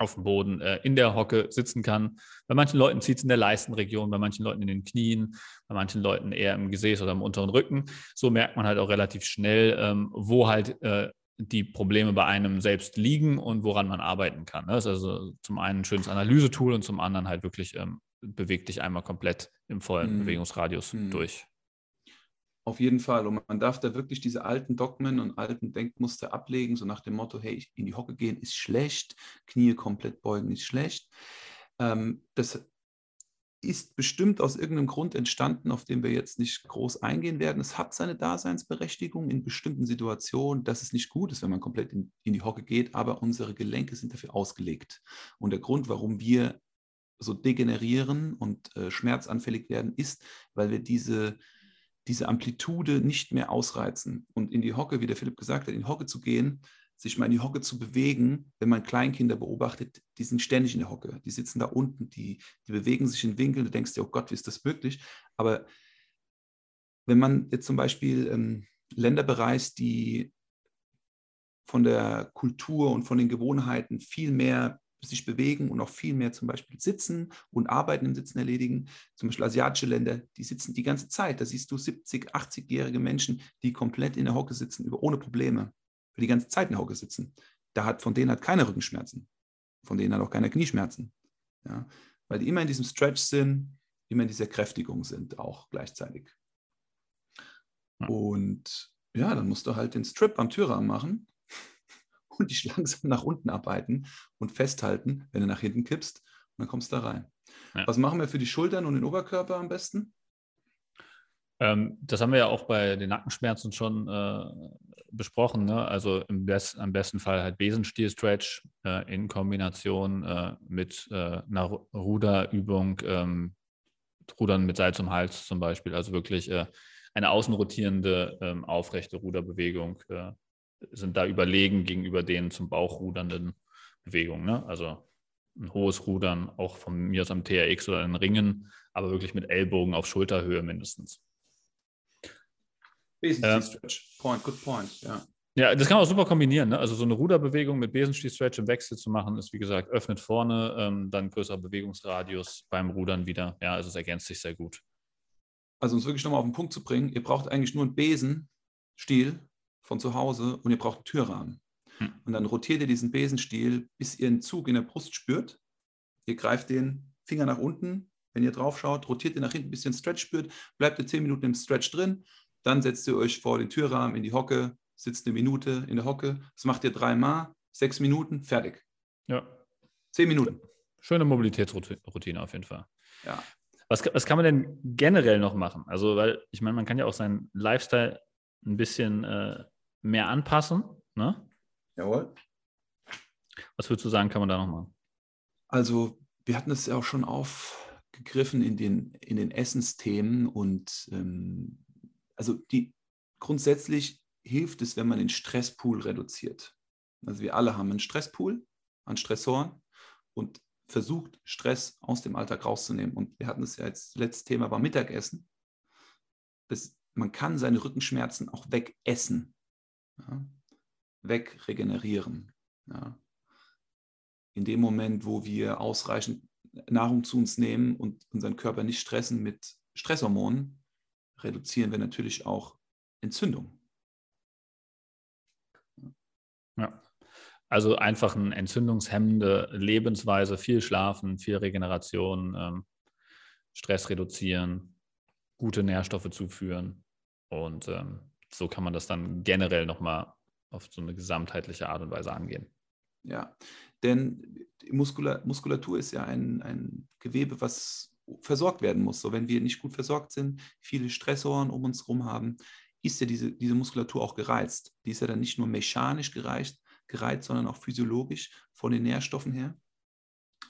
B: auf dem Boden äh, in der Hocke sitzen kann. Bei manchen Leuten zieht es in der Leistenregion, bei manchen Leuten in den Knien, bei manchen Leuten eher im Gesäß oder im unteren Rücken. So merkt man halt auch relativ schnell, ähm, wo halt äh, die Probleme bei einem selbst liegen und woran man arbeiten kann. Das ist also zum einen ein schönes Analysetool und zum anderen halt wirklich ähm, bewegt dich einmal komplett im vollen mhm. Bewegungsradius mhm. durch.
A: Auf jeden Fall. Und man darf da wirklich diese alten Dogmen und alten Denkmuster ablegen, so nach dem Motto, hey, in die Hocke gehen ist schlecht, Knie komplett beugen ist schlecht. Ähm, das ist bestimmt aus irgendeinem Grund entstanden, auf den wir jetzt nicht groß eingehen werden. Es hat seine Daseinsberechtigung in bestimmten Situationen, dass es nicht gut ist, wenn man komplett in, in die Hocke geht, aber unsere Gelenke sind dafür ausgelegt. Und der Grund, warum wir so degenerieren und äh, schmerzanfällig werden, ist, weil wir diese diese Amplitude nicht mehr ausreizen. Und in die Hocke, wie der Philipp gesagt hat, in die Hocke zu gehen, sich mal in die Hocke zu bewegen, wenn man Kleinkinder beobachtet, die sind ständig in der Hocke, die sitzen da unten, die, die bewegen sich in Winkeln, du denkst dir, oh Gott, wie ist das möglich? Aber wenn man jetzt zum Beispiel ähm, Länder bereist, die von der Kultur und von den Gewohnheiten viel mehr sich bewegen und auch viel mehr zum Beispiel sitzen und Arbeiten im Sitzen erledigen. Zum Beispiel asiatische Länder, die sitzen die ganze Zeit. Da siehst du 70, 80-jährige Menschen, die komplett in der Hocke sitzen, ohne Probleme, die ganze Zeit in der Hocke sitzen. Da hat, von denen hat keiner Rückenschmerzen. Von denen hat auch keiner Knieschmerzen. Ja? Weil die immer in diesem Stretch sind, immer in dieser Kräftigung sind, auch gleichzeitig. Und ja, dann musst du halt den Strip am Türrahmen machen [laughs] und dich langsam nach unten arbeiten und festhalten, wenn du nach hinten kippst und dann kommst du da rein. Ja. Was machen wir für die Schultern und den Oberkörper am besten?
B: Ähm, das haben wir ja auch bei den Nackenschmerzen schon äh, besprochen. Ne? Also im Best, am besten Fall halt Besenstiel-Stretch äh, in Kombination äh, mit äh, einer Ruderübung, ähm, Rudern mit Seil zum Hals zum Beispiel. Also wirklich äh, eine außenrotierende, ähm, aufrechte Ruderbewegung äh, sind da überlegen gegenüber den zum Bauch rudernden Bewegungen. Ne? Also ein hohes Rudern, auch von mir aus am TRX oder in Ringen, aber wirklich mit Ellbogen auf Schulterhöhe mindestens.
A: Besenstiel-Stretch, point, good point, ja.
B: Ja, das kann man auch super kombinieren. Ne? Also so eine Ruderbewegung mit Besenstiel-Stretch im Wechsel zu machen, ist wie gesagt, öffnet vorne, ähm, dann größerer Bewegungsradius beim Rudern wieder. Ja, also es ergänzt sich sehr gut.
A: Also um es wirklich nochmal auf den Punkt zu bringen, ihr braucht eigentlich nur einen Besenstiel von zu Hause und ihr braucht einen Türrahmen. Hm. Und dann rotiert ihr diesen Besenstiel, bis ihr einen Zug in der Brust spürt. Ihr greift den Finger nach unten, wenn ihr drauf schaut, rotiert ihr nach hinten, bis ihr einen Stretch spürt, bleibt ihr zehn Minuten im Stretch drin, dann setzt ihr euch vor den Türrahmen in die Hocke, sitzt eine Minute in der Hocke. Das macht ihr dreimal, sechs Minuten, fertig.
B: Ja.
A: Zehn Minuten.
B: Schöne Mobilitätsroutine auf jeden Fall.
A: Ja.
B: Was, was kann man denn generell noch machen? Also, weil ich meine, man kann ja auch seinen Lifestyle ein bisschen äh, mehr anpassen. Ne?
A: Jawohl.
B: Was würdest du sagen, kann man da noch machen?
A: Also, wir hatten es ja auch schon aufgegriffen in den, in den Essensthemen und ähm, also die grundsätzlich hilft es, wenn man den Stresspool reduziert. Also wir alle haben einen Stresspool an Stressoren und versucht, Stress aus dem Alltag rauszunehmen. Und wir hatten es ja als letztes Thema beim Mittagessen. Das, man kann seine Rückenschmerzen auch wegessen ja, wegregenerieren. Ja. In dem Moment, wo wir ausreichend Nahrung zu uns nehmen und unseren Körper nicht stressen mit Stresshormonen, reduzieren wir natürlich auch Entzündung.
B: Ja. Also einfach eine entzündungshemmende Lebensweise, viel schlafen, viel Regeneration, ähm, Stress reduzieren, gute Nährstoffe zuführen und ähm, so kann man das dann generell nochmal auf so eine gesamtheitliche Art und Weise angehen.
A: Ja, denn Muskula Muskulatur ist ja ein, ein Gewebe, was versorgt werden muss. So, wenn wir nicht gut versorgt sind, viele Stressoren um uns herum haben, ist ja diese, diese Muskulatur auch gereizt. Die ist ja dann nicht nur mechanisch gereizt, gereizt, sondern auch physiologisch von den Nährstoffen her.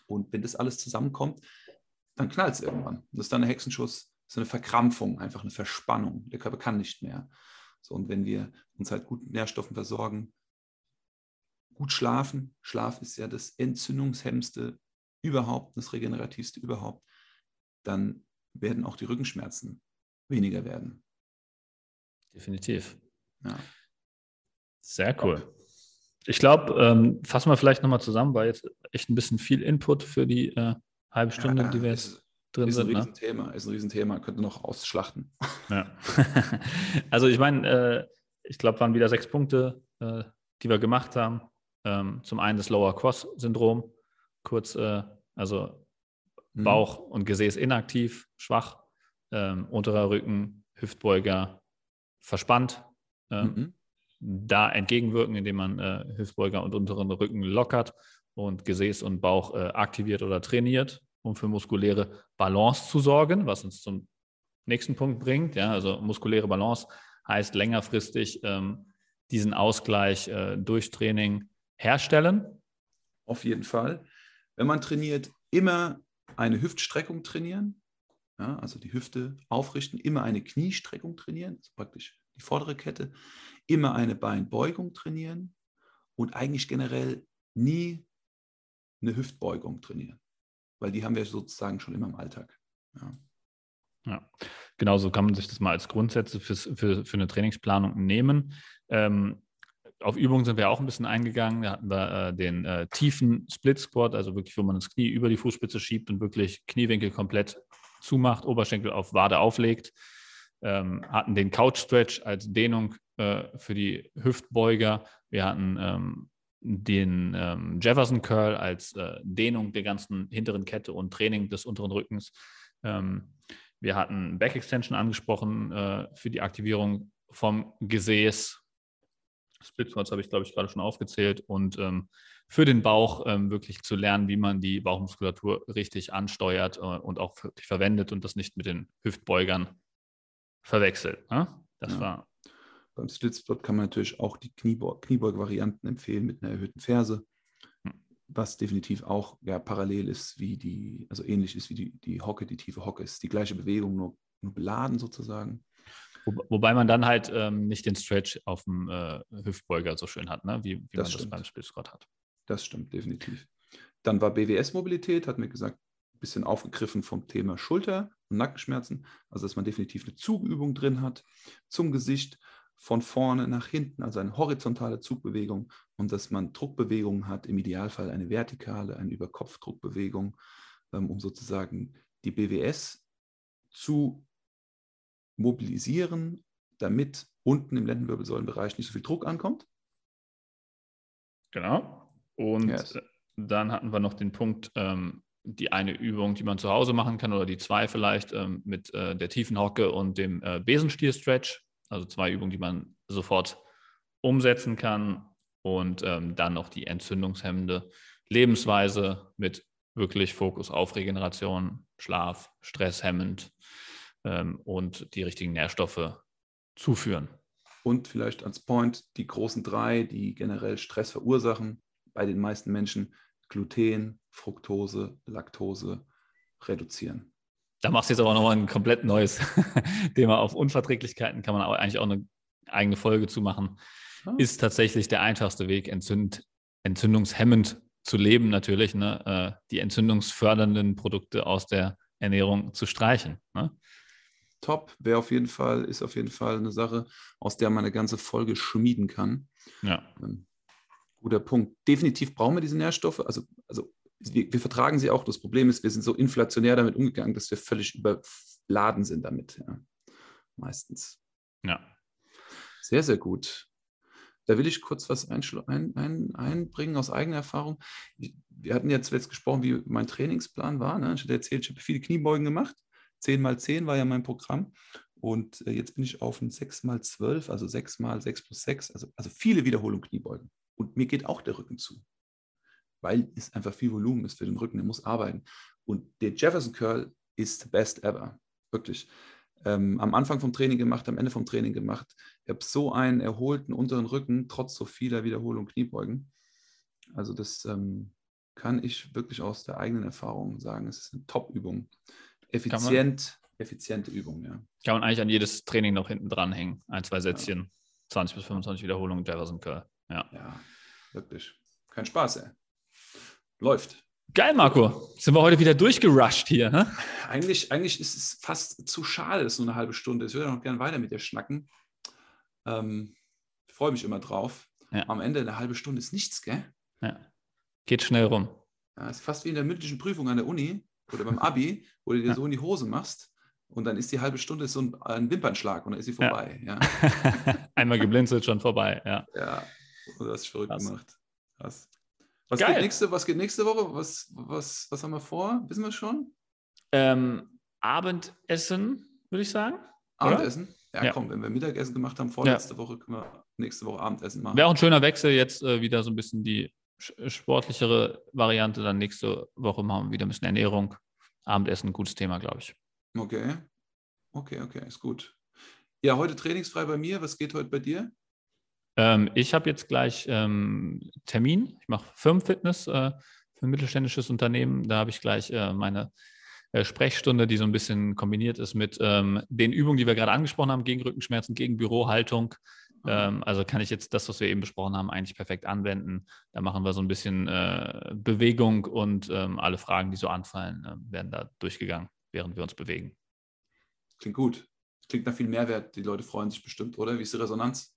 A: Und wenn das alles zusammenkommt, dann knallt es irgendwann. Das ist dann ein Hexenschuss, ist eine Verkrampfung, einfach eine Verspannung. Der Körper kann nicht mehr. So, und wenn wir uns halt gut mit Nährstoffen versorgen, gut schlafen, Schlaf ist ja das entzündungshemmste überhaupt, das regenerativste überhaupt, dann werden auch die Rückenschmerzen weniger werden.
B: Definitiv.
A: Ja.
B: Sehr cool. Ich glaube, ähm, fassen wir vielleicht nochmal zusammen, weil jetzt echt ein bisschen viel Input für die äh, halbe Stunde, ja, die wir jetzt drin
A: ist
B: sind.
A: Ein ne? Riesenthema, ne? Ist ein Riesenthema, könnte noch ausschlachten.
B: Ja. [laughs] also ich meine, äh, ich glaube, waren wieder sechs Punkte, äh, die wir gemacht haben. Ähm, zum einen das Lower Cross-Syndrom, kurz, äh, also mhm. Bauch und Gesäß inaktiv, schwach, ähm, unterer Rücken, Hüftbeuger, verspannt. Ähm, mhm. Da entgegenwirken, indem man äh, Hüftbeuger und unteren Rücken lockert und Gesäß und Bauch äh, aktiviert oder trainiert, um für muskuläre Balance zu sorgen, was uns zum nächsten Punkt bringt. Ja, also muskuläre Balance heißt längerfristig ähm, diesen Ausgleich äh, durch Training herstellen.
A: Auf jeden Fall. Wenn man trainiert, immer eine Hüftstreckung trainieren, ja, also die Hüfte aufrichten, immer eine Kniestreckung trainieren, also praktisch die vordere Kette, immer eine Beinbeugung trainieren und eigentlich generell nie eine Hüftbeugung trainieren, weil die haben wir sozusagen schon immer im Alltag. Ja.
B: Ja, genau so kann man sich das mal als Grundsätze für, für, für eine Trainingsplanung nehmen. Ähm, auf Übungen sind wir auch ein bisschen eingegangen. Da hatten wir äh, den äh, tiefen Split Squat, also wirklich, wo man das Knie über die Fußspitze schiebt und wirklich Kniewinkel komplett zumacht, Oberschenkel auf Wade auflegt. Ähm, hatten den Couch Stretch als Dehnung äh, für die Hüftbeuger. Wir hatten ähm, den ähm, Jefferson Curl als äh, Dehnung der ganzen hinteren Kette und Training des unteren Rückens. Ähm, wir hatten Back Extension angesprochen äh, für die Aktivierung vom Gesäß. Split Squats habe ich, glaube ich, gerade schon aufgezählt. Und ähm, für den Bauch ähm, wirklich zu lernen, wie man die Bauchmuskulatur richtig ansteuert äh, und auch wirklich verwendet und das nicht mit den Hüftbeugern verwechselt. Ne? Das ja. war.
A: Beim Split Squat kann man natürlich auch die Kniebeug-Varianten empfehlen mit einer erhöhten Ferse was definitiv auch ja, parallel ist wie die, also ähnlich ist wie die, die Hocke, die tiefe Hocke. ist die gleiche Bewegung, nur, nur beladen sozusagen.
B: Wo, wobei man dann halt ähm, nicht den Stretch auf dem äh, Hüftbeuger so schön hat, ne? wie, wie das man stimmt. das beim Split hat.
A: Das stimmt, definitiv. Dann war BWS-Mobilität, hat mir gesagt, ein bisschen aufgegriffen vom Thema Schulter- und Nackenschmerzen. Also, dass man definitiv eine Zugübung drin hat zum Gesicht von vorne nach hinten, also eine horizontale Zugbewegung und dass man Druckbewegungen hat, im Idealfall eine vertikale, eine Überkopfdruckbewegung, ähm, um sozusagen die BWS zu mobilisieren, damit unten im Lendenwirbelsäulenbereich nicht so viel Druck ankommt.
B: Genau. Und yes. dann hatten wir noch den Punkt, ähm, die eine Übung, die man zu Hause machen kann oder die zwei vielleicht ähm, mit äh, der tiefen Hocke und dem äh, Besenstiel-Stretch. Also zwei Übungen, die man sofort umsetzen kann und ähm, dann noch die entzündungshemmende Lebensweise mit wirklich Fokus auf Regeneration, Schlaf, stresshemmend ähm, und die richtigen Nährstoffe zuführen.
A: Und vielleicht als Point die großen drei, die generell Stress verursachen bei den meisten Menschen, Gluten, Fructose, Laktose reduzieren.
B: Da machst du jetzt aber nochmal ein komplett neues [laughs] Thema. Auf Unverträglichkeiten kann man auch eigentlich auch eine eigene Folge zu machen. Ah. Ist tatsächlich der einfachste Weg, entzünd, entzündungshemmend zu leben, natürlich, ne? Äh, die entzündungsfördernden Produkte aus der Ernährung zu streichen. Ne?
A: Top, wäre auf jeden Fall, ist auf jeden Fall eine Sache, aus der man eine ganze Folge schmieden kann.
B: Ja.
A: Ähm, guter Punkt. Definitiv brauchen wir diese Nährstoffe. Also, also wir, wir, vertragen sie auch. Das Problem ist, wir sind so inflationär damit umgegangen, dass wir völlig überladen sind damit. Ja. Meistens.
B: Ja.
A: Sehr, sehr gut. Da will ich kurz was ein, ein, einbringen aus eigener Erfahrung. Wir hatten ja zuletzt gesprochen, wie mein Trainingsplan war. Ne? Ich hatte erzählt, ich habe viele Kniebeugen gemacht. 10 mal 10 war ja mein Programm. Und äh, jetzt bin ich auf ein 6 mal 12, also 6 mal 6 plus 6, also, also viele Wiederholungen Kniebeugen. Und mir geht auch der Rücken zu weil es einfach viel Volumen ist für den Rücken, der muss arbeiten. Und der Jefferson Curl ist the best ever, wirklich. Ähm, am Anfang vom Training gemacht, am Ende vom Training gemacht. Ich habe so einen erholten unteren Rücken, trotz so vieler Wiederholungen Kniebeugen. Also das ähm, kann ich wirklich aus der eigenen Erfahrung sagen. Es ist eine Top-Übung. Effizient, effiziente Übung, ja.
B: Kann man eigentlich an jedes Training noch hinten dranhängen. Ein, zwei Sätzchen, ja. 20 bis 25 Wiederholungen Jefferson Curl. Ja.
A: ja, wirklich. Kein Spaß, ey. Läuft.
B: Geil, Marco. Sind wir heute wieder durchgerusht hier? Ne?
A: Eigentlich, eigentlich ist es fast zu schade, dass es nur eine halbe Stunde ist. Ich würde noch gerne weiter mit dir schnacken. Ähm, ich freue mich immer drauf. Ja. Am Ende eine halbe Stunde ist nichts, gell?
B: Ja. Geht schnell rum.
A: Ja, ist fast wie in der mündlichen Prüfung an der Uni oder beim Abi, [laughs] wo du dir ja. so in die Hose machst und dann ist die halbe Stunde so ein, ein Wimpernschlag und dann ist sie vorbei. Ja. [laughs]
B: Einmal geblinzelt, schon vorbei. Ja,
A: ja. du hast verrückt Krass. gemacht. Krass. Was geht, nächste, was geht nächste Woche? Was, was, was haben wir vor? Wissen wir schon?
B: Ähm, Abendessen, würde ich sagen.
A: Abendessen? Ja,
B: Ja.
A: komm, wenn wir Mittagessen gemacht haben, vorletzte Woche, können wir nächste Woche Abendessen machen.
B: Wäre auch ein schöner Wechsel, jetzt äh, wieder so ein bisschen die sportlichere Variante. Dann nächste Woche machen wir wieder ein bisschen Ernährung. Abendessen, gutes Thema, glaube ich.
A: Okay. Okay, okay, ist gut. Ja, heute trainingsfrei bei mir. Was geht heute bei dir?
B: Ähm, ich habe jetzt gleich ähm, Termin. Ich mache Firmenfitness äh, für ein mittelständisches Unternehmen. Da habe ich gleich äh, meine äh, Sprechstunde, die so ein bisschen kombiniert ist mit ähm, den Übungen, die wir gerade angesprochen haben, gegen Rückenschmerzen, gegen Bürohaltung. Ähm, also kann ich jetzt das, was wir eben besprochen haben, eigentlich perfekt anwenden. Da machen wir so ein bisschen äh, Bewegung und ähm, alle Fragen, die so anfallen, äh, werden da durchgegangen, während wir uns bewegen.
A: Klingt gut. Klingt nach viel Mehrwert. Die Leute freuen sich bestimmt, oder? Wie ist die Resonanz?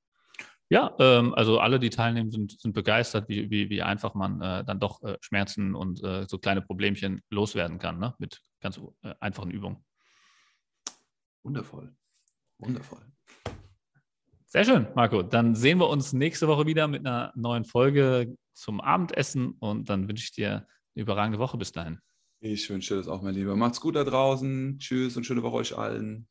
B: Ja, ähm, also alle, die teilnehmen, sind, sind begeistert, wie, wie, wie einfach man äh, dann doch äh, Schmerzen und äh, so kleine Problemchen loswerden kann, ne? mit ganz äh, einfachen Übungen.
A: Wundervoll. Wundervoll.
B: Sehr schön, Marco. Dann sehen wir uns nächste Woche wieder mit einer neuen Folge zum Abendessen und dann wünsche ich dir eine überragende Woche bis dahin.
A: Ich wünsche dir das auch, mein Lieber. Macht's gut da draußen. Tschüss und schöne Woche euch allen.